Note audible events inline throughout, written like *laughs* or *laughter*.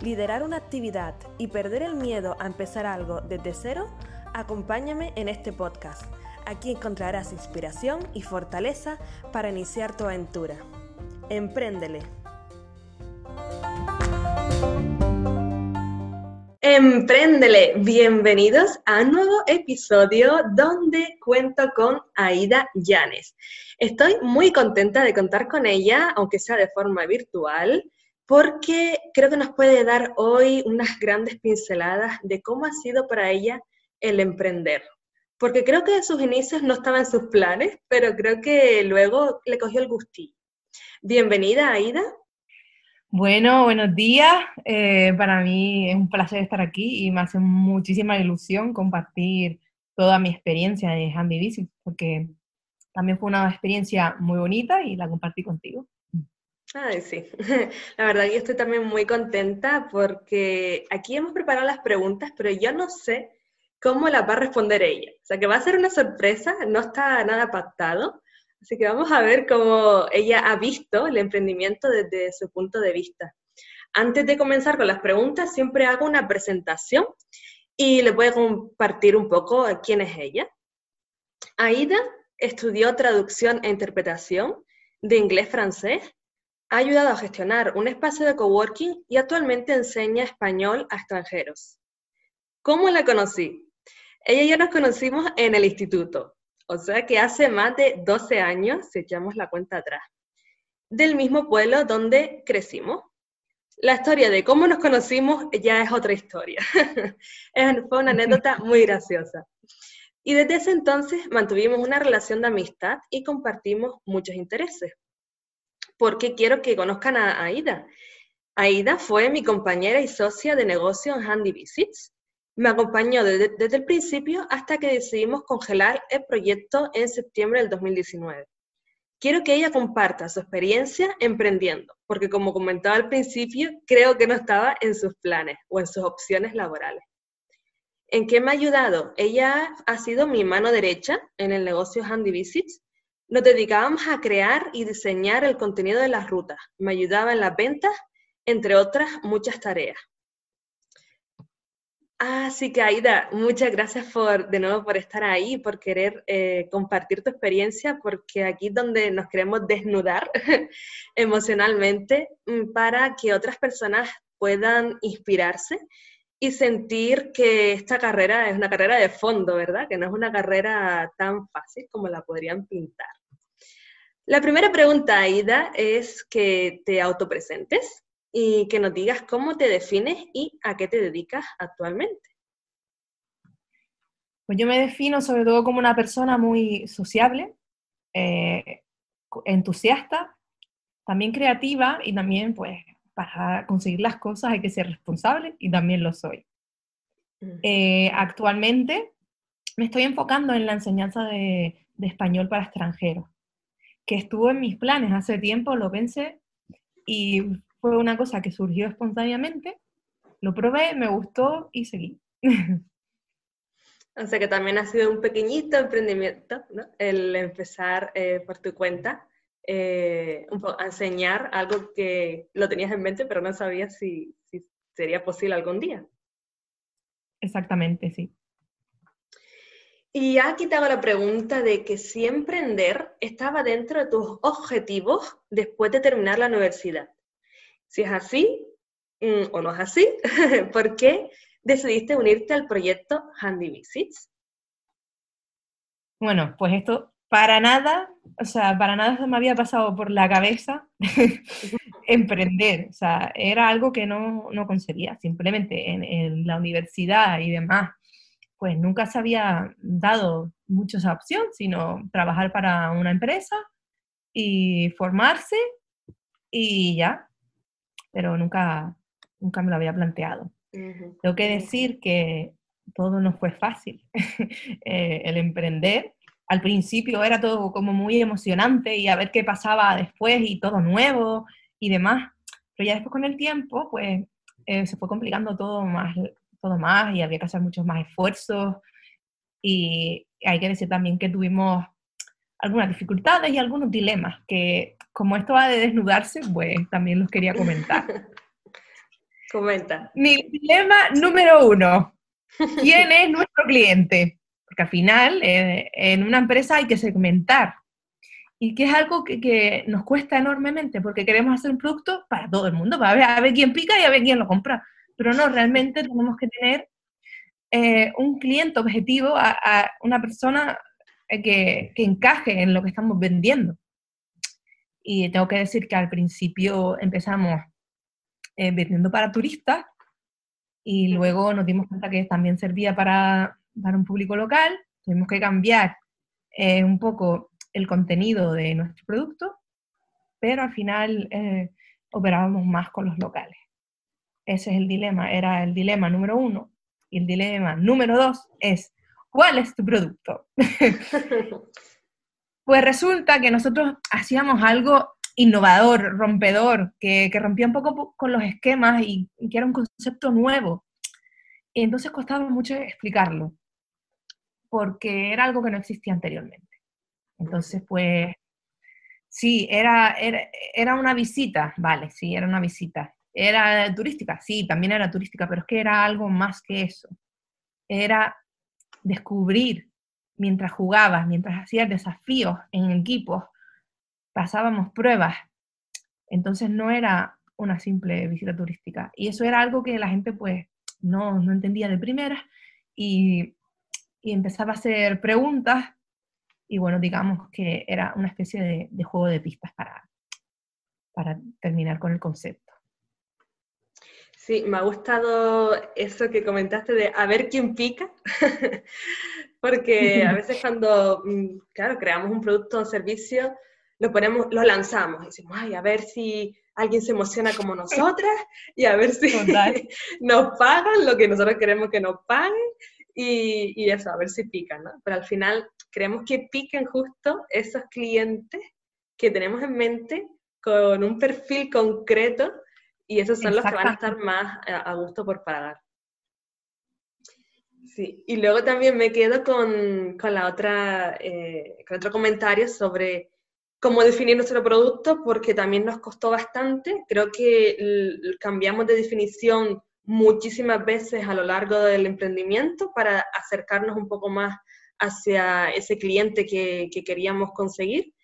liderar una actividad y perder el miedo a empezar algo desde cero, acompáñame en este podcast. Aquí encontrarás inspiración y fortaleza para iniciar tu aventura. Empréndele. Empréndele, bienvenidos a un nuevo episodio donde cuento con Aida Llanes. Estoy muy contenta de contar con ella, aunque sea de forma virtual, porque creo que nos puede dar hoy unas grandes pinceladas de cómo ha sido para ella el emprender. Porque creo que de sus inicios no estaba en sus planes, pero creo que luego le cogió el gustillo. Bienvenida, Aida. Bueno, buenos días. Eh, para mí es un placer estar aquí y me hace muchísima ilusión compartir toda mi experiencia de Handy Visit, porque también fue una experiencia muy bonita y la compartí contigo. Ay, sí. *laughs* La verdad que estoy también muy contenta porque aquí hemos preparado las preguntas, pero yo no sé cómo las va a responder ella. O sea, que va a ser una sorpresa, no está nada pactado. Así que vamos a ver cómo ella ha visto el emprendimiento desde su punto de vista. Antes de comenzar con las preguntas, siempre hago una presentación y les voy a compartir un poco quién es ella. Aida estudió traducción e interpretación de inglés-francés, ha ayudado a gestionar un espacio de coworking y actualmente enseña español a extranjeros. ¿Cómo la conocí? Ella y yo nos conocimos en el instituto, o sea que hace más de 12 años, si echamos la cuenta atrás, del mismo pueblo donde crecimos. La historia de cómo nos conocimos ya es otra historia. *laughs* Fue una anécdota *laughs* muy graciosa. Y desde ese entonces mantuvimos una relación de amistad y compartimos muchos intereses. Porque quiero que conozcan a Aida. Aida fue mi compañera y socia de negocio en Handy Visits me acompañó desde, el principio hasta que decidimos congelar el proyecto en septiembre del 2019. Quiero que ella comparta su experiencia emprendiendo, porque como comentaba al principio, creo que no estaba en sus planes o en sus opciones laborales. ¿En qué me ha ayudado? Ella ha sido mi mano derecha en el negocio Handy Visits. Nos dedicábamos a crear y diseñar el contenido de las rutas. Me ayudaba en las ventas, entre otras muchas tareas. Así que Aida, muchas gracias por, de nuevo por estar ahí, por querer eh, compartir tu experiencia, porque aquí es donde nos queremos desnudar *laughs* emocionalmente mm, para que otras personas puedan inspirarse y sentir que esta carrera es una carrera de fondo, ¿verdad? Que no es una carrera tan fácil como la podrían pintar. La primera pregunta, Aida, es que te autopresentes y que nos digas cómo te defines y a qué te dedicas actualmente. Pues yo me defino sobre todo como una persona muy sociable, eh, entusiasta, también creativa y también pues para conseguir las cosas hay que ser responsable y también lo soy. Mm. Eh, actualmente me estoy enfocando en la enseñanza de, de español para extranjeros, que estuvo en mis planes hace tiempo, lo pensé y fue una cosa que surgió espontáneamente, lo probé, me gustó y seguí. *laughs* O sea que también ha sido un pequeñito emprendimiento, ¿no? El empezar eh, por tu cuenta, eh, enseñar algo que lo tenías en mente, pero no sabías si, si sería posible algún día. Exactamente, sí. Y aquí te hago la pregunta de que si emprender estaba dentro de tus objetivos después de terminar la universidad. Si es así mm, o no es así, *laughs* ¿por qué decidiste unirte al proyecto Handy Visits? Bueno, pues esto para nada, o sea, para nada se me había pasado por la cabeza *laughs* emprender, o sea, era algo que no, no concebía, simplemente en, en, la universidad y demás, pues nunca se había dado mucho esa opción, sino trabajar para una empresa y formarse y ya, pero nunca, nunca me lo había planteado. Tengo que decir que todo no fue fácil. *laughs* Eh, el emprender, al principio era todo como muy emocionante y a ver qué pasaba después y todo nuevo y demás. Pero ya después con el tiempo, pues eh, se fue complicando todo más, todo más y había que hacer muchos más esfuerzos. Y hay que decir también que tuvimos algunas dificultades y algunos dilemas que, como esto va de desnudarse, pues también los quería comentar. *laughs* Comenta. Mi dilema número uno. ¿Quién es nuestro cliente? Porque al final, eh, en una empresa hay que segmentar. Y que es algo que, nos cuesta enormemente, porque queremos hacer un producto para todo el mundo, para ver, a ver quién pica y a ver quién lo compra. Pero no, realmente tenemos que tener eh, un cliente objetivo, a, una persona eh, que, que, encaje en lo que estamos vendiendo. Y tengo que decir que al principio empezamos vendiendo para turistas y luego nos dimos cuenta que también servía para, para un público local, tuvimos que cambiar eh, un poco el contenido de nuestro producto, pero al final eh, operábamos más con los locales. Ese es el dilema, era el dilema número uno. Y el dilema número dos es, ¿cuál es tu producto? *laughs* pues resulta que nosotros hacíamos algo innovador, rompedor, que, rompía un poco con los esquemas y, que era un concepto nuevo. Y entonces costaba mucho explicarlo, porque era algo que no existía anteriormente. Entonces, pues, sí, era, era, era una visita, vale, sí, era una visita. ¿Era turística? Sí, también era turística, pero es que era algo más que eso. Era descubrir mientras jugabas, mientras hacías desafíos en equipos, pasábamos pruebas. Entonces no era una simple visita turística. Y eso era algo que la gente pues no, no entendía de primera y, y, empezaba a hacer preguntas y bueno, digamos que era una especie de, de juego de pistas para, para terminar con el concepto. Sí, me ha gustado eso que comentaste de a ver quién pica, *laughs* porque a *laughs* veces cuando, mm, claro, creamos un producto o servicio, lo ponemos, lo lanzamos y decimos, ay, a ver si alguien se emociona como nosotras y a ver si *laughs* nos pagan lo que nosotros queremos que nos paguen y, y, eso, a ver si pican, ¿no? Pero al final creemos que piquen justo esos clientes que tenemos en mente con un perfil concreto y esos son los que van a estar más a, gusto por pagar. Sí, y luego también me quedo con, con la otra, eh, con otro comentario sobre cómo definir nuestro producto porque también nos costó bastante. Creo que cambiamos de definición muchísimas veces a lo largo del emprendimiento para acercarnos un poco más hacia ese cliente que, queríamos conseguir.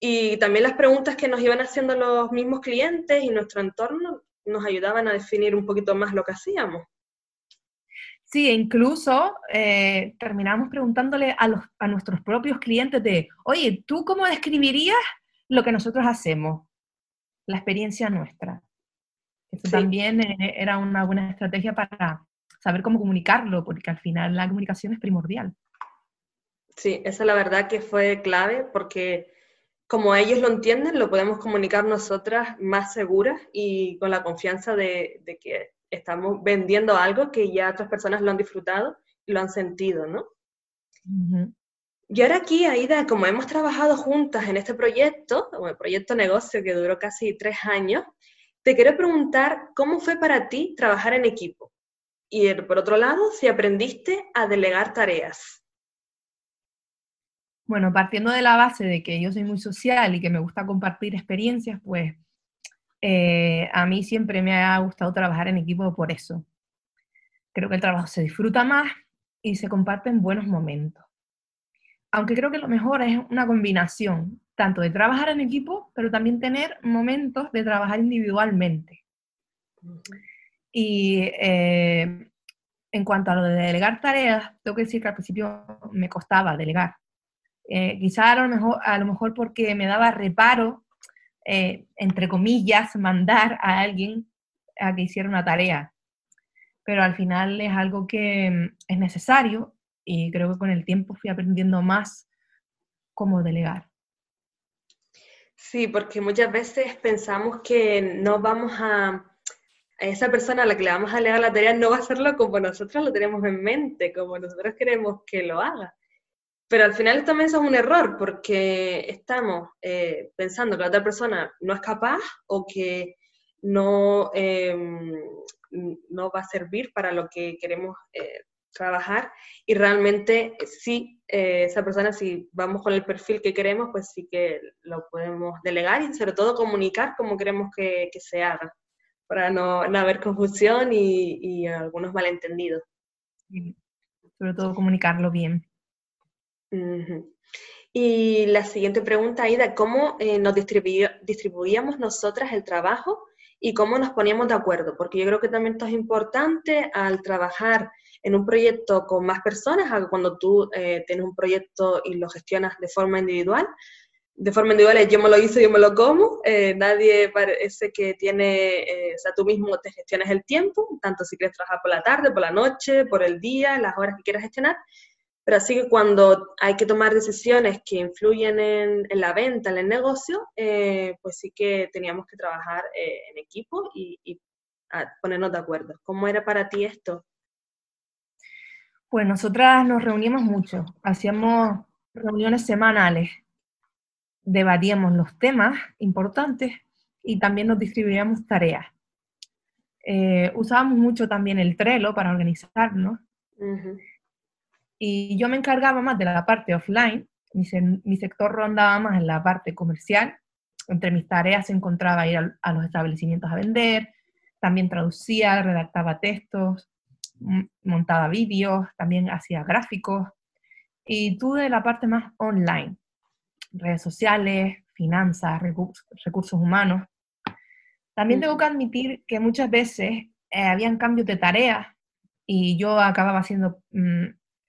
Y también las preguntas que nos iban haciendo los mismos clientes y nuestro entorno nos ayudaban a definir un poquito más lo que hacíamos. Sí, incluso eh, terminamos preguntándole a, los, a nuestros propios clientes de, oye, ¿tú cómo describirías lo que nosotros hacemos? La experiencia nuestra. Eso también eh, era una buena estrategia para saber cómo comunicarlo, porque al final la comunicación es primordial. Sí, esa la verdad que fue clave, porque como ellos lo entienden, lo podemos comunicar nosotras más seguras y con la confianza de, de que estamos vendiendo algo que ya otras personas lo han disfrutado y lo han sentido, ¿no? Y ahora aquí, Aida, como hemos trabajado juntas en este proyecto, o el proyecto negocio que duró casi tres años, te quiero preguntar cómo fue para ti trabajar en equipo. Y por otro lado, si aprendiste a delegar tareas. Bueno, partiendo de la base de que yo soy muy social y que me gusta compartir experiencias, pues eh, a mí siempre me ha gustado trabajar en equipo por eso. Creo que el trabajo se disfruta más y se comparte en buenos momentos. Aunque creo que lo mejor es una combinación, tanto de trabajar en equipo, pero también tener momentos de trabajar individualmente. Y eh, en cuanto a lo de delegar tareas, tengo que decir que al principio me costaba delegar. Eh, quizá a lo, mejor, a lo mejor porque me daba reparo eh, entre comillas, mandar a alguien a que hiciera una tarea. Pero al final es algo que mm, es necesario y creo que con el tiempo fui aprendiendo más cómo delegar. Sí, porque muchas veces pensamos que no vamos a, esa persona a la que le vamos a leer la tarea no va a hacerlo como nosotros lo tenemos en mente, como nosotros queremos que lo haga. Pero al final también eso es un error porque estamos eh, pensando que la otra persona no es capaz o que no, em, no va a servir para lo que queremos eh, trabajar y realmente sí, eh, esa persona si vamos con el perfil que queremos, pues sí que lo podemos delegar y sobre todo comunicar como queremos que, se haga, para no, haber confusión y, algunos malentendidos. Sobre todo comunicarlo bien. Y la siguiente pregunta, Aida, ¿cómo eh, nos distribuíamos nosotras el trabajo y cómo nos poníamos de acuerdo? Porque yo creo que también esto es importante al trabajar en un proyecto con más personas, cuando tú eh, tienes un proyecto y lo gestionas de forma individual. De forma individual yo me lo hice, yo me lo como, eh, nadie parece que tiene, eh, o sea, tú mismo te gestionas el tiempo, tanto si quieres trabajar por la tarde, por la noche, por el día, las horas que quieras gestionar, pero así que cuando hay que tomar decisiones que influyen en, la venta, en el negocio, pues sí que teníamos que trabajar en equipo y, y ponernos de acuerdo. ¿Cómo era para ti esto? Pues nosotras nos reuníamos mucho, hacíamos reuniones semanales, debatíamos los temas importantes y también nos distribuíamos tareas. Eh, usábamos mucho también el Trello para organizarnos. Y yo me encargaba más de la parte offline, mi, sector rondaba más en la parte comercial. Entre mis tareas se encontraba ir a los establecimientos a vender, también traducía, redactaba textos, montaba vídeos, también hacía gráficos y tuve la parte más online, redes sociales, finanzas, recursos humanos. También tengo que admitir que muchas veces eh, habían cambios de tareas y yo acababa haciendo mm,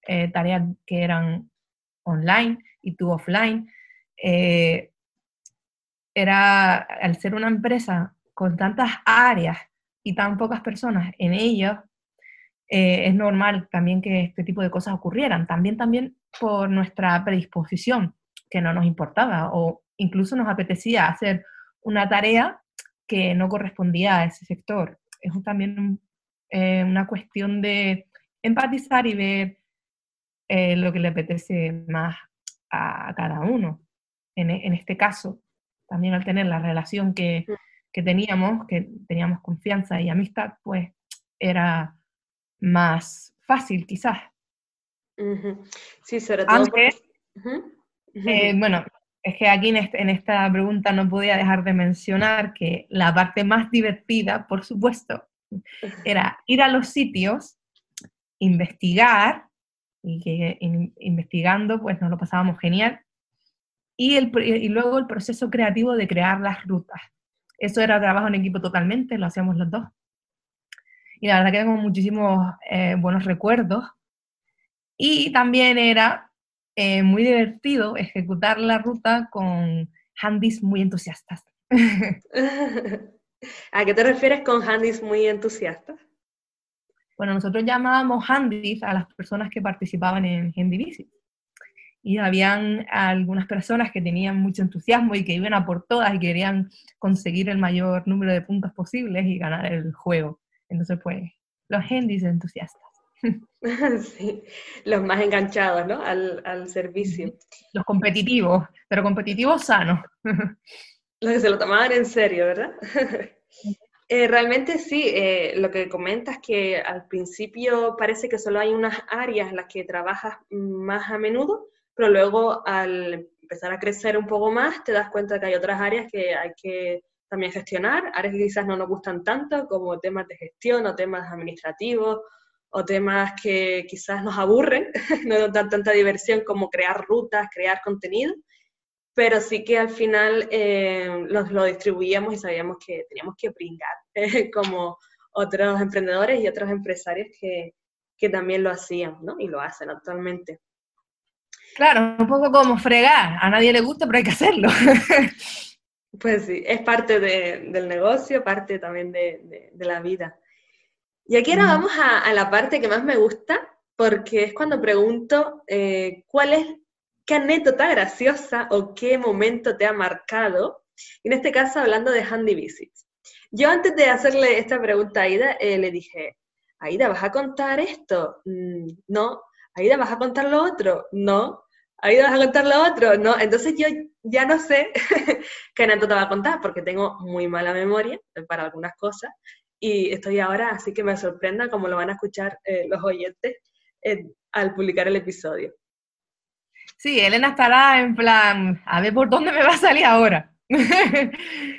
eh, tareas que eran online y tú offline. Eh, era, al ser una empresa con tantas áreas y tan pocas personas en ellas, eh, es normal también que este tipo de cosas ocurrieran. También, también por nuestra predisposición, que no nos importaba, o incluso nos apetecía hacer una tarea que no correspondía a ese sector. Es también eh, una cuestión de empatizar y ver eh, lo que le apetece más a, cada uno. En, en, este caso, también al tener la relación que, que teníamos, que teníamos confianza y amistad, pues era más fácil, quizás. Sí, sobre todo. Eh, bueno, es que aquí este, en, esta pregunta no podía dejar de mencionar que la parte más divertida, por supuesto, era ir a los sitios, investigar, y que investigando pues nos lo pasábamos genial, y, el, y luego el proceso creativo de crear las rutas. Eso era trabajo en equipo totalmente, lo hacíamos los dos y la verdad que tengo muchísimos eh, buenos recuerdos. Y también era eh, muy divertido ejecutar la ruta con handys muy entusiastas. *laughs* *laughs* ¿A qué te refieres con handys muy entusiastas? Bueno, nosotros llamábamos handys a las personas que participaban en Handy Visit. Y habían algunas personas que tenían mucho entusiasmo y que iban a por todas y querían conseguir el mayor número de puntos posibles y ganar el juego. Entonces, pues, los hendis entusiastas. *laughs* Sí, los más enganchados, ¿no? Al, servicio. Los competitivos, pero competitivos sanos. *laughs* Los que se lo tomaban en serio, ¿verdad? *laughs* Eh, realmente sí, eh, lo que comentas que al principio parece que solo hay unas áreas en las que trabajas más a menudo, pero luego al empezar a crecer un poco más te das cuenta que hay otras áreas que hay que también gestionar, áreas que quizás no nos gustan tanto, como temas de gestión o temas administrativos o temas que quizás nos aburren, *laughs* no nos dan tanta diversión como crear rutas, crear contenido, pero sí que al final eh, los, lo distribuíamos y sabíamos que teníamos que brincar, *laughs* como otros emprendedores y otros empresarios que, que también lo hacían, ¿no? Y lo hacen actualmente. Claro, un poco como fregar, a nadie le gusta, pero hay que hacerlo. *laughs* Pues sí, es parte del negocio, parte también de, la vida. Y aquí ahora vamos a, la parte que más me gusta, porque es cuando pregunto eh, cuál es, qué anécdota graciosa o qué momento te ha marcado. En este caso, hablando de Handy Visits. Yo antes de hacerle esta pregunta a Aida, eh, le dije, Aida, ¿vas a contar esto? Mm, no. Aida, ¿vas a contar lo otro? No. Aida, ¿vas a contar lo otro? No. Entonces yo ya no sé *laughs* qué anécdota va a contar porque tengo muy mala memoria para algunas cosas y estoy ahora, así que me sorprenda como lo van a escuchar eh, los oyentes eh, al publicar el episodio. Sí, Elena estará en plan, a ver por dónde me va a salir ahora. *laughs*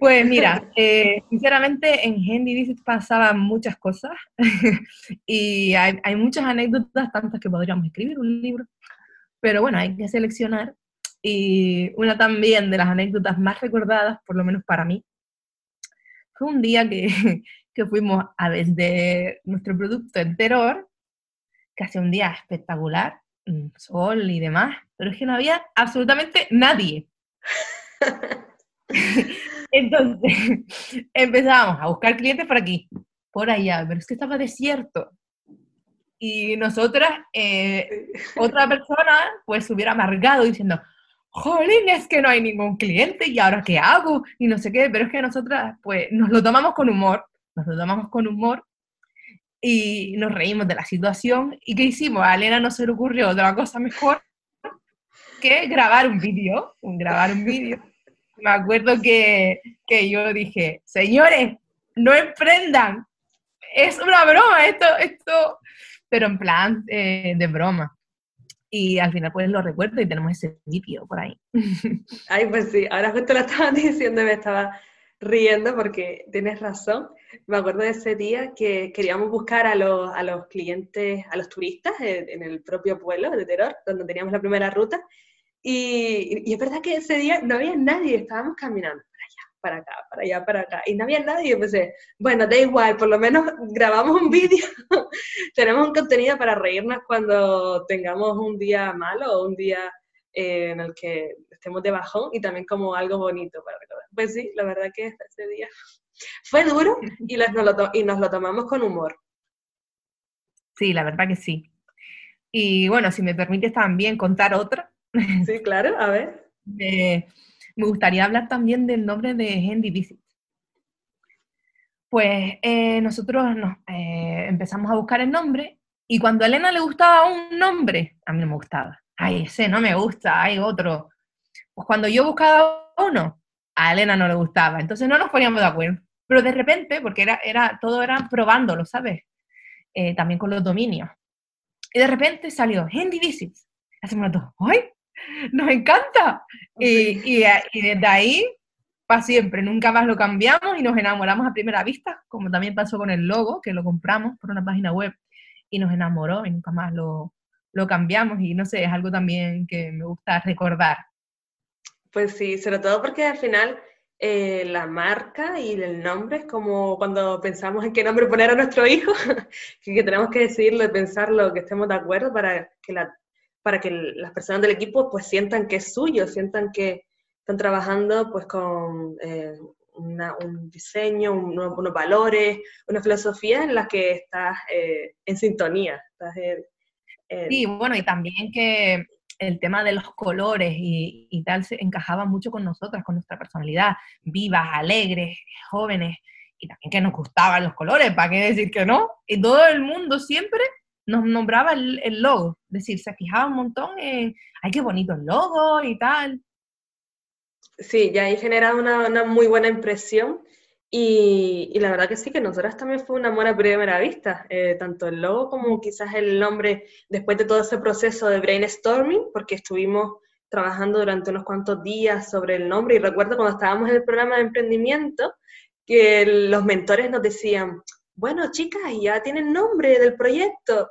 Pues mira, eh, sinceramente en Handy Visit pasaban muchas cosas *laughs* y hay, hay, muchas anécdotas, tantas que podríamos escribir un libro, pero bueno, hay que seleccionar. Y una también de las anécdotas más recordadas, por lo menos para mí, fue un día que, *laughs* que fuimos a vender nuestro producto enteror, que hacía un día espectacular, sol y demás, pero es que no había absolutamente nadie. *laughs* Entonces, *laughs* empezábamos a buscar clientes por aquí, por allá, pero es que estaba desierto. Y nosotras, eh, *laughs* otra persona, pues se hubiera amargado diciendo, jolín, es que no hay ningún cliente y ahora qué hago y no sé qué, pero es que nosotras, pues nos lo tomamos con humor, nos lo tomamos con humor y nos reímos de la situación. ¿Y qué hicimos? A Elena no se le ocurrió otra cosa mejor que grabar un vídeo, grabar un vídeo. *laughs* Me acuerdo que, que, yo dije, señores, no emprendan, es una broma esto, esto, pero en plan eh, de broma. Y al final pues lo recuerdo y tenemos ese vídeo por ahí. *laughs* Ay, pues sí, ahora justo lo estaba *laughs* diciendo, me estaba riendo porque tienes razón. Me acuerdo de ese día que queríamos buscar a los, a los clientes, a los turistas en, el propio pueblo de Teror, donde teníamos la primera ruta. Y, y, es verdad que ese día no había nadie, estábamos caminando para acá, para allá, para acá, y no había nadie. Y pensé, bueno, da igual, por lo menos grabamos un vídeo, *laughs* tenemos un contenido para reírnos cuando tengamos un día malo o un día eh, en el que estemos de bajón y también como algo bonito para recordar. Pues sí, la verdad que ese día fue duro y, nos lo, y nos lo tomamos con humor. Sí, la verdad que sí. Y bueno, si me permites también contar otra. Sí, claro, a ver. *laughs* me gustaría hablar también del nombre de Handy Visit. Pues eh, nosotros nos, eh, empezamos a buscar el nombre y cuando a Elena le gustaba un nombre, a mí no me gustaba. Ay, ese no me gusta, hay otro. Pues cuando yo buscaba uno, a Elena no le gustaba. Entonces no nos poníamos de acuerdo. Pero de repente, porque era, era, todo era probándolo, ¿sabes? Eh, también con los dominios. Y de repente salió Handy Visits. Hacemos todo, ¡ay! *laughs* ¡Nos encanta! Y, y, y, desde ahí, para siempre, nunca más lo cambiamos y nos enamoramos a primera vista, como también pasó con el logo, que lo compramos por una página web y nos enamoró y nunca más lo, lo cambiamos. Y no sé, es algo también que me gusta recordar. Pues sí, sobre todo porque al final eh, la marca y el nombre es como cuando pensamos en qué nombre poner a nuestro hijo, *laughs* que, tenemos que decidirlo y pensarlo, que estemos de acuerdo para que, la, para que las personas del equipo pues sientan que es suyo, sientan que están trabajando pues con eh, un diseño, unos valores, una filosofía en la que estás eh, en sintonía. sí, bueno, y también que el tema de los colores y, tal se encajaba mucho con nosotras, con nuestra personalidad, vivas, alegres, jóvenes, y también que nos gustaban los colores, ¿para qué decir que no? Y todo el mundo siempre nos nombraba el, logo, es decir, se fijaba un montón en, ay, qué bonito el logo y tal. Sí, ya ahí generaba una, una muy buena impresión y, la verdad que sí, que nosotras también fue un amor a primera vista, eh, tanto el logo como quizás el nombre, después de todo ese proceso de brainstorming, porque estuvimos trabajando durante unos cuantos días sobre el nombre y recuerdo cuando estábamos en el programa de emprendimiento que los mentores nos decían, bueno chicas, ya tienen nombre del proyecto.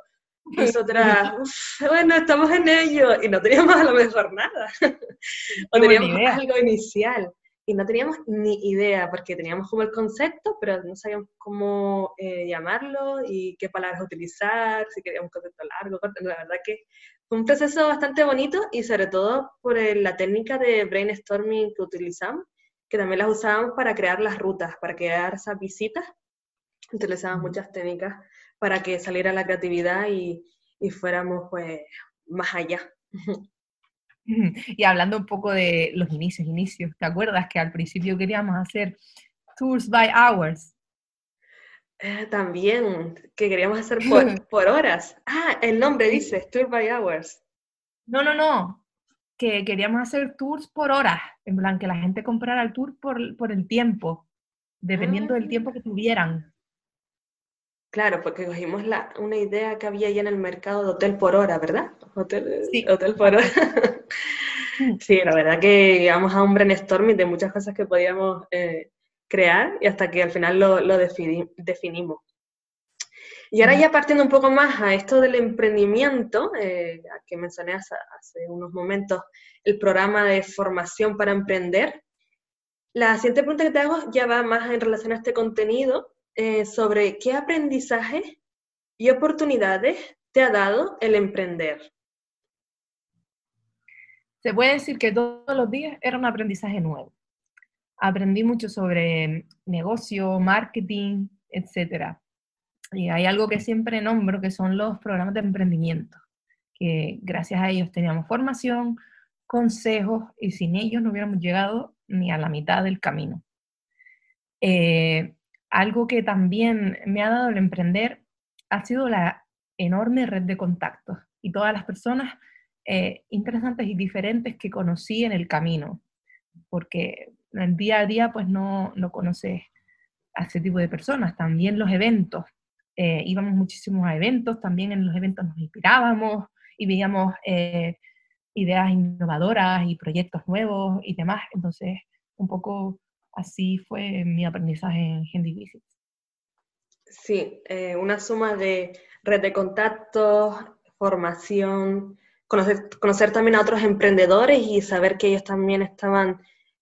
Nosotras, bueno, estamos en ello y no teníamos a lo mejor nada, *laughs* o teníamos algo inicial. Y no teníamos ni idea, porque teníamos como el concepto, pero no sabíamos cómo eh, llamarlo y qué palabras utilizar, si queríamos un concepto largo, corto. La verdad que fue un proceso bastante bonito y sobre todo por la técnica de brainstorming que utilizamos, que también las usábamos para crear las rutas, para crear esas visitas. Utilizamos muchas técnicas para que saliera la creatividad y, y fuéramos pues más allá. *laughs* Y hablando un poco de los inicios, inicios, ¿te acuerdas que al principio queríamos hacer Tours by Hours. Eh, también, que queríamos hacer por, *laughs* por, horas. Ah, el nombre dice, Tours by Hours. No, no, no. Que queríamos hacer tours por horas. En plan, que la gente comprara el tour por, por el tiempo, dependiendo del tiempo que tuvieran. Claro, porque cogimos la, una idea que había ya en el mercado de hotel por hora, ¿verdad? Hotel, sí. hotel por hora. *laughs* sí, la verdad que llegamos a un brainstorming de muchas cosas que podíamos eh, crear y hasta que al final lo, lo definimos. Y ahora ya partiendo un poco más a esto del emprendimiento, eh, que mencioné hace, hace, unos momentos, el programa de formación para emprender, la siguiente pregunta que te hago ya va más en relación a este contenido eh, sobre qué aprendizaje y oportunidades te ha dado el emprender. Se puede decir que todos los días era un aprendizaje nuevo. Aprendí mucho sobre negocio, marketing, etc. Y hay algo que siempre nombro, que son los programas de emprendimiento, que gracias a ellos teníamos formación, consejos, y sin ellos no hubiéramos llegado ni a la mitad del camino. Eh, algo que también me ha dado el emprender ha sido la enorme red de contactos y todas las personas eh, interesantes y diferentes que conocí en el camino, porque el día a día pues no, no conoces a ese tipo de personas, también los eventos, eh, íbamos muchísimos a eventos, también en los eventos nos inspirábamos y veíamos eh, ideas innovadoras y proyectos nuevos y demás, entonces un poco así fue mi aprendizaje en Handy Visits. Sí, eh, una suma de red de contactos, formación, conocer, conocer también a otros emprendedores y saber que ellos también estaban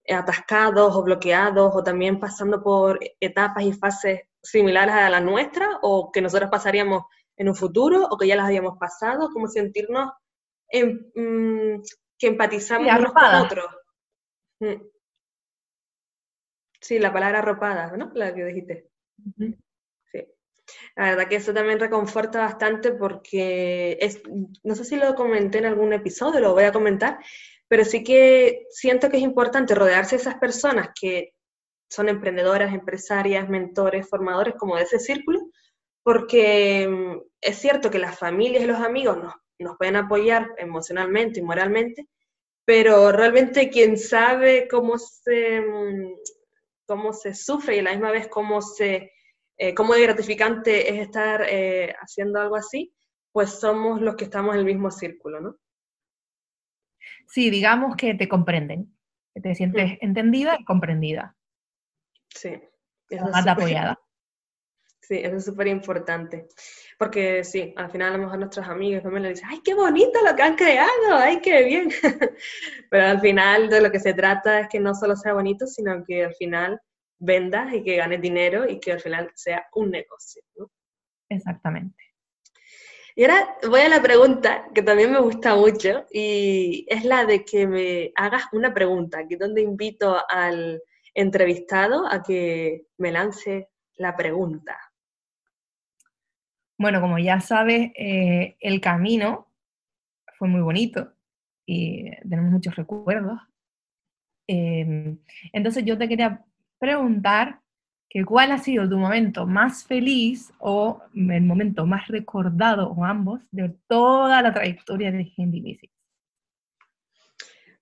atascados o bloqueados o también pasando por etapas y fases similares a la nuestra o que nosotros pasaríamos en un futuro o que ya las habíamos pasado, como sentirnos en, mm, que empatizamos unos con otros. Mm. Sí, la palabra arropada, ¿no? La que dijiste. Sí. La verdad que eso también reconforta bastante porque es, no sé si lo comenté en algún episodio, lo voy a comentar, pero sí que siento que es importante rodearse de esas personas que son emprendedoras, empresarias, mentores, formadores, como de ese círculo, porque mm, es cierto que las familias y los amigos nos, nos pueden apoyar emocionalmente y moralmente, pero realmente quien sabe cómo se, mm, cómo se sufre y a la misma vez cómo, se, eh, cómo de gratificante es estar eh, haciendo algo así, pues somos los que estamos en el mismo círculo, ¿no? Sí, digamos que te comprenden, que te sientes mm. entendida y comprendida. Sí. Eso más apoyada. Sí, eso es súper importante. Porque sí, al final a lo mejor nuestros amigos también le dicen, ¡ay, qué bonito lo que han creado! ¡Ay, qué bien! *laughs* Pero al final de lo que se trata es que no solo sea bonito, sino que al final vendas y que ganes dinero y que al final sea un negocio. ¿no? Exactamente. Y ahora voy a la pregunta que también me gusta mucho y es la de que me hagas una pregunta, aquí donde invito al entrevistado a que me lance la pregunta. Bueno, como ya sabes, eh, el camino fue muy bonito y tenemos muchos recuerdos. Em, entonces yo te quería preguntar que cuál ha sido tu momento más feliz o el momento más recordado o ambos de toda la trayectoria de Handy Music.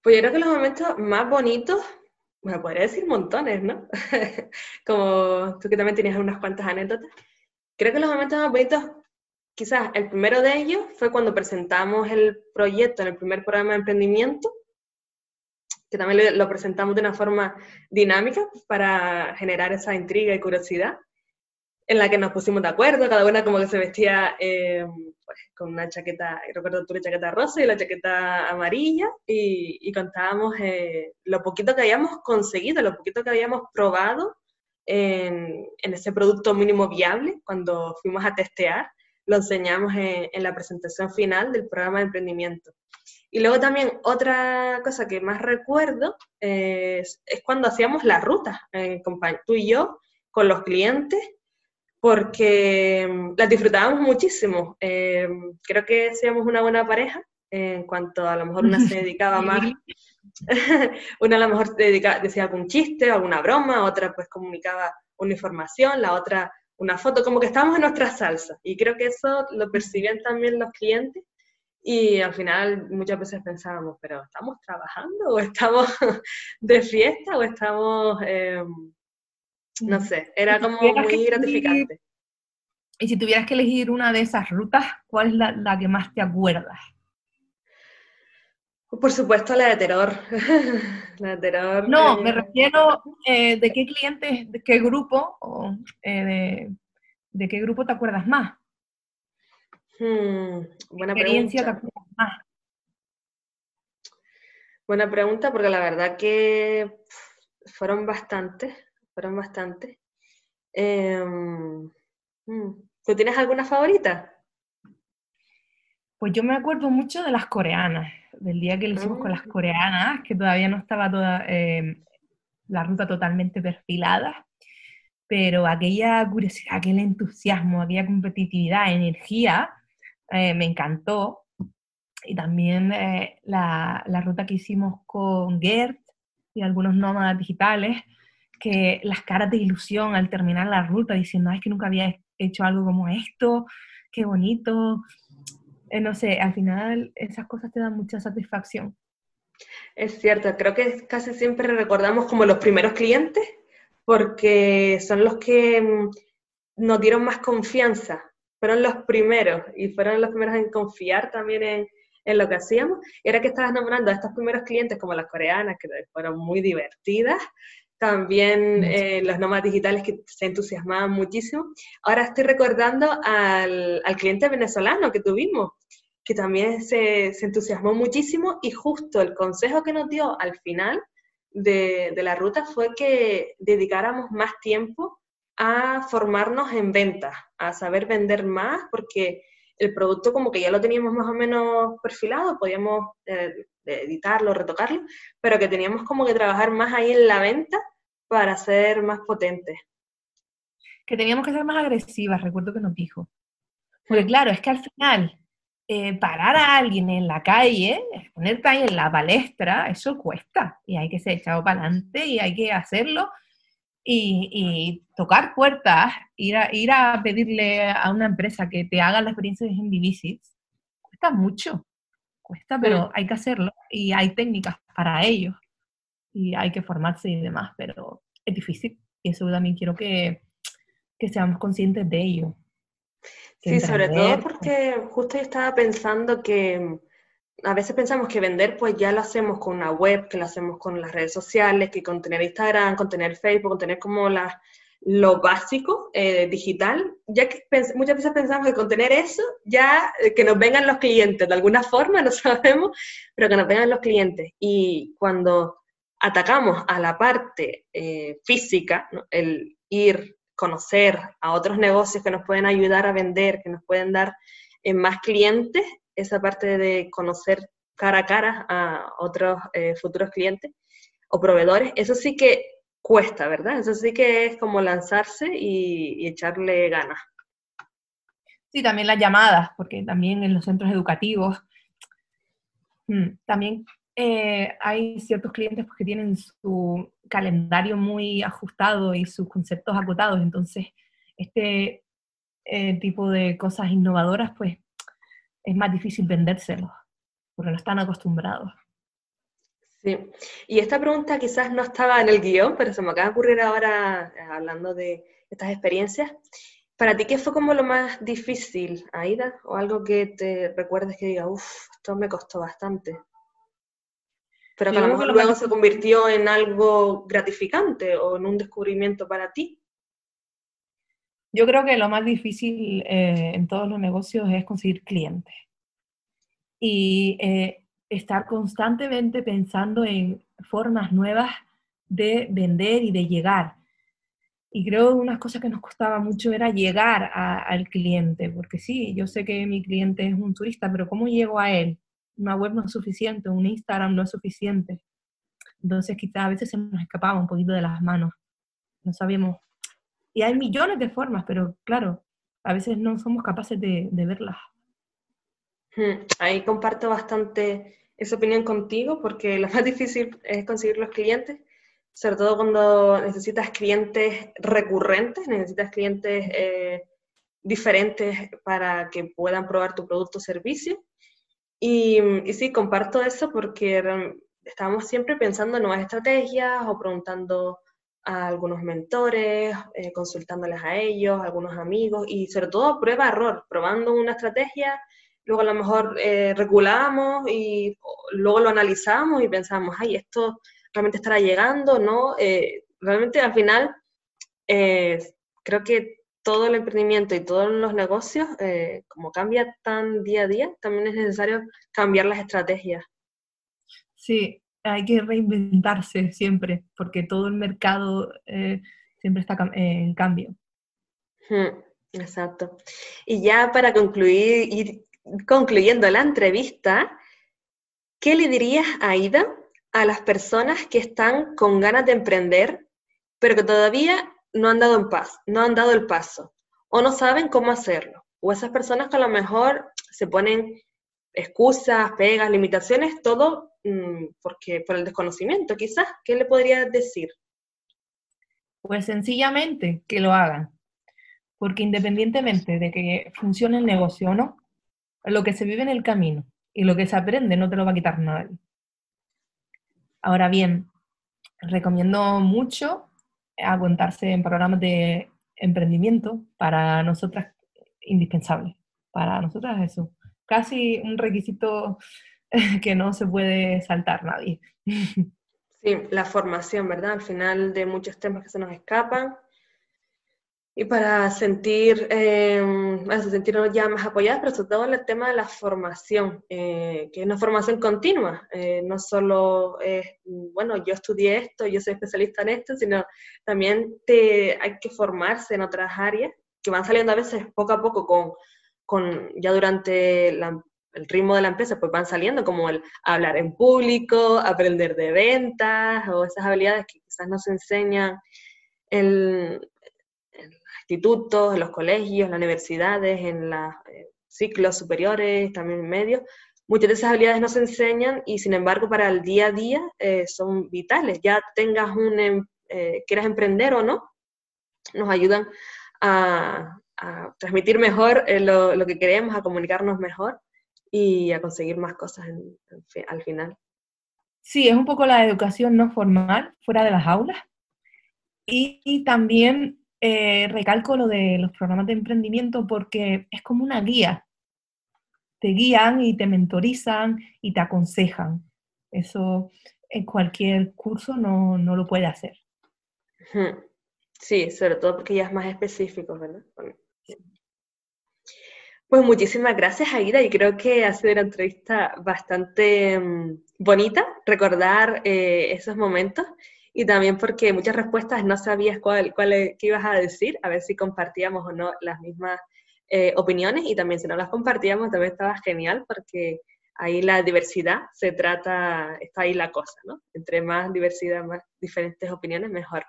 Pues yo creo que los momentos más bonitos, bueno, podría decir montones, ¿no? *laughs* Como tú que también tenías unas cuantas anécdotas. Creo que los momentos más bonitos, quizás el primero de ellos fue cuando presentamos el proyecto en el primer programa de emprendimiento, que también lo presentamos de una forma dinámica para generar esa intriga y curiosidad, en la que nos pusimos de acuerdo, cada una como que se vestía eh, pues, con una chaqueta, recuerdo tú la chaqueta rosa y la chaqueta amarilla, y, contábamos eh, lo poquito que habíamos conseguido, lo poquito que habíamos probado en, ese producto mínimo viable cuando fuimos a testear, lo enseñamos en, la presentación final del programa de emprendimiento. Y luego también otra cosa que más recuerdo es, cuando hacíamos la ruta, eh, tú y yo, con los clientes, porque mm, las disfrutábamos muchísimo. Eh, creo que seamos una buena pareja en cuanto a lo mejor una *laughs* se dedicaba más *laughs* una a lo mejor decía algún chiste, alguna broma, otra pues comunicaba una información, la otra una foto, como que estábamos en nuestra salsa. Y creo que eso lo percibían también los clientes. Y al final muchas veces pensábamos, pero ¿estamos trabajando o estamos *laughs* de fiesta o estamos, em, no sé, era como muy gratificante. Y si tuvieras que elegir una de esas rutas, ¿cuál es la que más te acuerdas? Por supuesto, la de terror. *laughs* la de terror. No, me refiero eh, de qué clientes, de qué grupo, o eh, de, qué grupo te acuerdas más. Hmm, buena experiencia pregunta. te acuerdas más? Buena pregunta, porque la verdad que fueron bastantes, fueron bastantes. Em, hmm, ¿Tú tienes alguna favorita? Pues yo me acuerdo mucho de las coreanas del día que lo hicimos con las ah. coreanas, que todavía no estaba toda eh, la ruta totalmente perfilada, pero aquella curiosidad, aquel entusiasmo, aquella competitividad, energía, eh, me encantó. Y también eh, la, la, ruta que hicimos con Gert y algunos nómadas digitales, que las caras de ilusión al terminar la ruta, diciendo, es que nunca había hecho algo como esto, qué bonito, eh, no sé, al final esas cosas te dan mucha satisfacción. Es cierto, creo que casi siempre recordamos como los primeros clientes, porque son los que mm, nos dieron más confianza, fueron los primeros y fueron los primeros en confiar también en, en lo que hacíamos. Y ahora que estabas nombrando a estos primeros clientes como las coreanas, que fueron muy divertidas, también eh, los nómadas digitales que se entusiasmaban muchísimo. Ahora estoy recordando al, al cliente venezolano que tuvimos, que también se, se, entusiasmó muchísimo y justo el consejo que nos dio al final de, de, la ruta fue que dedicáramos más tiempo a formarnos en ventas, a saber vender más, porque el producto como que ya lo teníamos más o menos perfilado, podíamos eh, editarlo, retocarlo, pero que teníamos como que trabajar más ahí en la venta para ser más potentes. Que teníamos que ser más agresivas, recuerdo que nos dijo. Porque mm. claro, es que al final, eh, parar a alguien en la calle, ponerte ahí en la palestra, eso cuesta. Y hay que ser echado para adelante y hay que hacerlo. Y, tocar puertas, ir a, ir a pedirle a una empresa que te haga la experiencia de Handy Visits, cuesta mucho. Cuesta, pero hay que hacerlo. Y hay técnicas para ello y hay que formarse y demás, pero es difícil y eso también quiero que, que seamos conscientes de ello. Sí, sobre todo porque justo yo estaba pensando que a veces pensamos que vender pues ya lo hacemos con una web, que lo hacemos con las redes sociales, que con tener Instagram, con tener Facebook, con tener como la, lo básico eh, digital, ya que muchas veces pensamos que con tener eso, ya eh, que nos vengan los clientes, de alguna forma, *laughs* no sabemos, pero que nos vengan los clientes. Y cuando atacamos a la parte eh, física, el ir, conocer a otros negocios que nos pueden ayudar a vender, que nos pueden dar eh, más clientes, esa parte de conocer cara a cara a otros eh, futuros clientes o proveedores, eso sí que cuesta, ¿verdad? Eso sí que es como lanzarse y, echarle ganas. Sí, también las llamadas, porque también en los centros educativos mm, también eh, hay ciertos clientes pues, que tienen su calendario muy ajustado y sus conceptos acotados, entonces este eh, tipo de cosas innovadoras pues es más difícil vendérselos, porque no están acostumbrados. Sí, y esta pregunta quizás no estaba en el guion, pero se me acaba de ocurrir ahora eh, hablando de estas experiencias. ¿Para ti qué fue como lo más difícil, Aida? ¿O algo que te recuerdes que diga, uff, esto me costó bastante? Pero que a lo mejor luego se convirtió en algo gratificante o en un descubrimiento para ti. Yo creo que lo más difícil eh, en todos los negocios es conseguir clientes y eh, estar constantemente pensando en formas nuevas de vender y de llegar. Y creo que una cosa que nos costaba mucho era llegar al cliente, porque sí, yo sé que mi cliente es un turista, pero ¿cómo llego a él? Una web no es suficiente, un Instagram no es suficiente. Entonces quizás a veces se nos escapaba un poquito de las manos. No sabíamos. Y hay millones de formas, pero claro, a veces no somos capaces de, verlas. Hmm, ahí comparto bastante esa opinión contigo porque lo más *laughs* difícil es conseguir los clientes, sobre todo cuando necesitas clientes recurrentes, necesitas clientes eh, diferentes para que puedan probar tu producto o servicio. Y, y sí, comparto eso porque estamos siempre pensando en nuevas estrategias o preguntando a algunos mentores, eh, consultándoles a ellos, a algunos amigos y sobre todo prueba-error, probando una estrategia, luego a lo mejor eh, regulamos y luego lo analizamos y pensamos, ay, esto realmente estará llegando, ¿no? Eh, realmente al final creo que todo el emprendimiento y todos los negocios, como cambia tan día a día, también es necesario cambiar las estrategias. Sí, hay que reinventarse siempre, porque todo el mercado eh, siempre está en cambio. exacto. Y ya para concluir, ir concluyendo la entrevista, ¿qué le dirías, Aida, a las personas que están con ganas de emprender, pero que todavía no han dado, paso, no han dado el paso, o no saben cómo hacerlo? O esas personas que a lo mejor se ponen excusas, pegas, limitaciones, todo mm, porque por el desconocimiento, quizás. ¿Qué le podría decir? Pues sencillamente que lo hagan, porque independientemente de que funcione el negocio o no, lo que se vive en el camino y lo que se aprende no te lo va a quitar nadie. Ahora bien, recomiendo mucho aguantarse en programas de emprendimiento para nosotras indispensable. Para nosotras eso casi un requisito *laughs* que no se puede saltar nadie. *laughs* Sí, la formación, ¿verdad? Al final de muchos temas que se nos escapan. Y para sentir, eh, sentirnos ya más apoyadas, pero sobre todo en el tema de la formación, eh, que es una formación continua. Eh, no solo es, bueno, yo estudié esto, yo soy especialista en esto, sino también te, hay que formarse en otras áreas que van saliendo a veces poco a poco con, con, ya durante el ritmo de la empresa, pues van saliendo como el hablar en público, aprender de ventas o esas habilidades que quizás no se enseñan en, los institutos, en los colegios, en las universidades, en los eh, ciclos superiores, también en medios. Muchas de esas habilidades no se enseñan y sin embargo para el día a día eh, son vitales. Ya tengas un, em, eh, quieras emprender o no, nos ayudan a, transmitir mejor eh, lo, que queremos, a comunicarnos mejor y a conseguir más cosas al final. Sí, es un poco la educación no formal fuera de las aulas. Y, también eh, recalco lo de los programas de emprendimiento porque es como una guía. Te guían y te mentorizan y te aconsejan. Eso en cualquier curso no, no lo puede hacer. Sí, sobre todo porque ya es más específico, ¿verdad? Pues muchísimas gracias, Aida, y creo que ha sido una entrevista bastante mm, bonita, recordar eh, esos momentos, y también porque muchas respuestas no sabías cuál, cuál, qué ibas a decir, a ver si compartíamos o no las mismas eh, opiniones, y también si no las compartíamos también estaba genial, porque ahí la diversidad se trata, está ahí la cosa, ¿no? Entre más diversidad, más diferentes opiniones, mejor.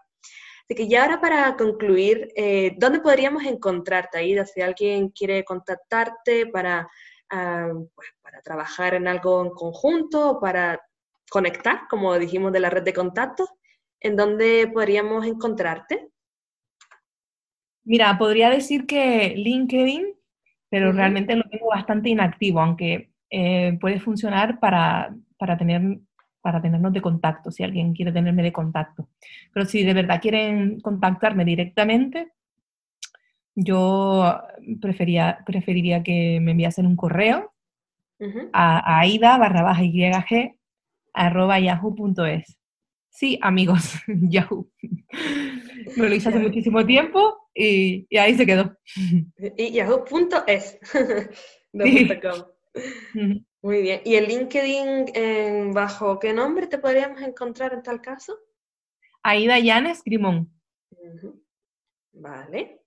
Así que ya ahora para concluir, eh, ¿dónde podríamos encontrarte, Aida? Si alguien quiere contactarte para, ah, pues, para trabajar en algo en conjunto, para conectar, como dijimos, de la red de contactos, ¿en dónde podríamos encontrarte? Mira, podría decir que LinkedIn, pero realmente lo tengo bastante inactivo, aunque eh, puede funcionar para, para tener para tenernos de contacto, si alguien quiere tenerme de contacto. Pero si de verdad quieren contactarme directamente, yo prefería, preferiría que me enviasen un correo a, aida barra baja yg arroba yahoo.es. Sí, amigos, *laughs* Yahoo. Me lo *laughs* hice hace muchísimo tiempo y, ahí se quedó. *laughs* Y yahoo.es. Muy bien. ¿Y el LinkedIn bajo qué nombre te podríamos encontrar en tal caso? Aida Llanes Grimón. Vale.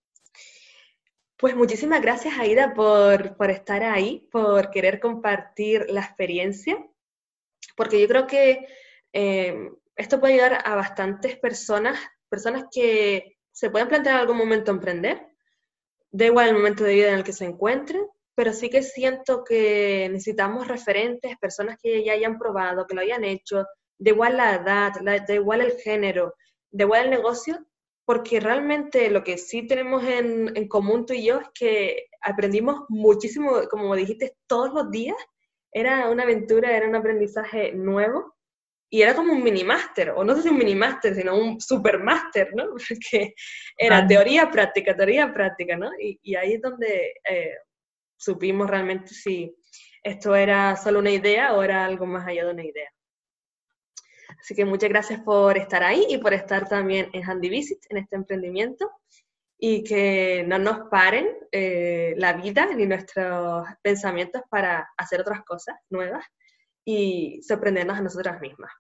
Pues muchísimas gracias, Aida, por, por, estar ahí, por querer compartir la experiencia, porque yo creo que eh, esto puede ayudar a bastantes personas, personas que se pueden plantear en algún momento emprender, da igual el momento de vida en el que se encuentren, pero sí que siento que necesitamos referentes, personas que ya hayan probado, que lo hayan hecho, de igual la edad, de igual el género, de igual el negocio, porque realmente lo que sí tenemos en, en común tú y yo es que aprendimos muchísimo, como dijiste, todos los días. Era una aventura, era un aprendizaje nuevo y era como un mini máster, o no sé si un mini máster, sino un super máster, ¿no? *laughs* Porque era teoría práctica, teoría práctica, ¿no? Y, y ahí es donde eh, supimos realmente si esto era solo una idea o era algo más allá de una idea. Así que muchas gracias por estar ahí y por estar también en Handy Visit, en este emprendimiento, y que no nos paren eh, la vida ni nuestros pensamientos para hacer otras cosas nuevas y sorprendernos a nosotras mismas.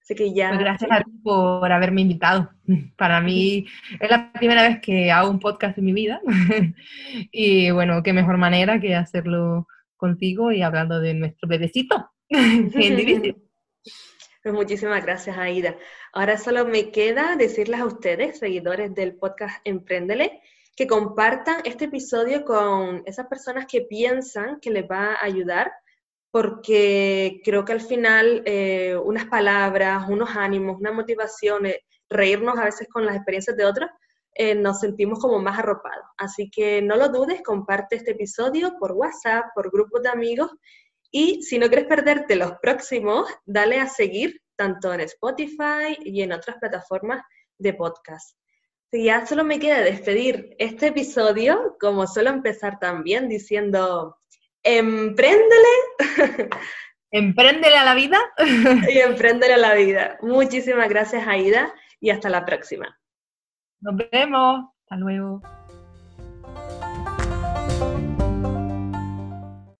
Así que ya... Pues gracias a ti por haberme invitado. *laughs* Para mí es la primera vez que hago un podcast en mi vida *laughs* y bueno, qué mejor manera que hacerlo contigo y hablando de nuestro bebecito. *laughs* Pues muchísimas gracias, Aida. Ahora solo me queda decirles a ustedes, seguidores del podcast Emprendele, que compartan este episodio con esas personas que piensan que les va a ayudar, porque creo que al final eh, unas palabras, unos ánimos, una motivación, eh, reírnos a veces con las experiencias de otros, eh, nos sentimos como más arropados. Así que no lo dudes, comparte este episodio por WhatsApp, por grupos de amigos y si no quieres perderte los próximos, dale a seguir tanto en Spotify y en otras plataformas de podcast. Y ya solo me queda despedir este episodio, como suelo empezar también diciendo, empréndele. Empréndele a la vida. y empréndele a la vida. Muchísimas gracias, Aida, y hasta la próxima. Nos vemos. Hasta luego.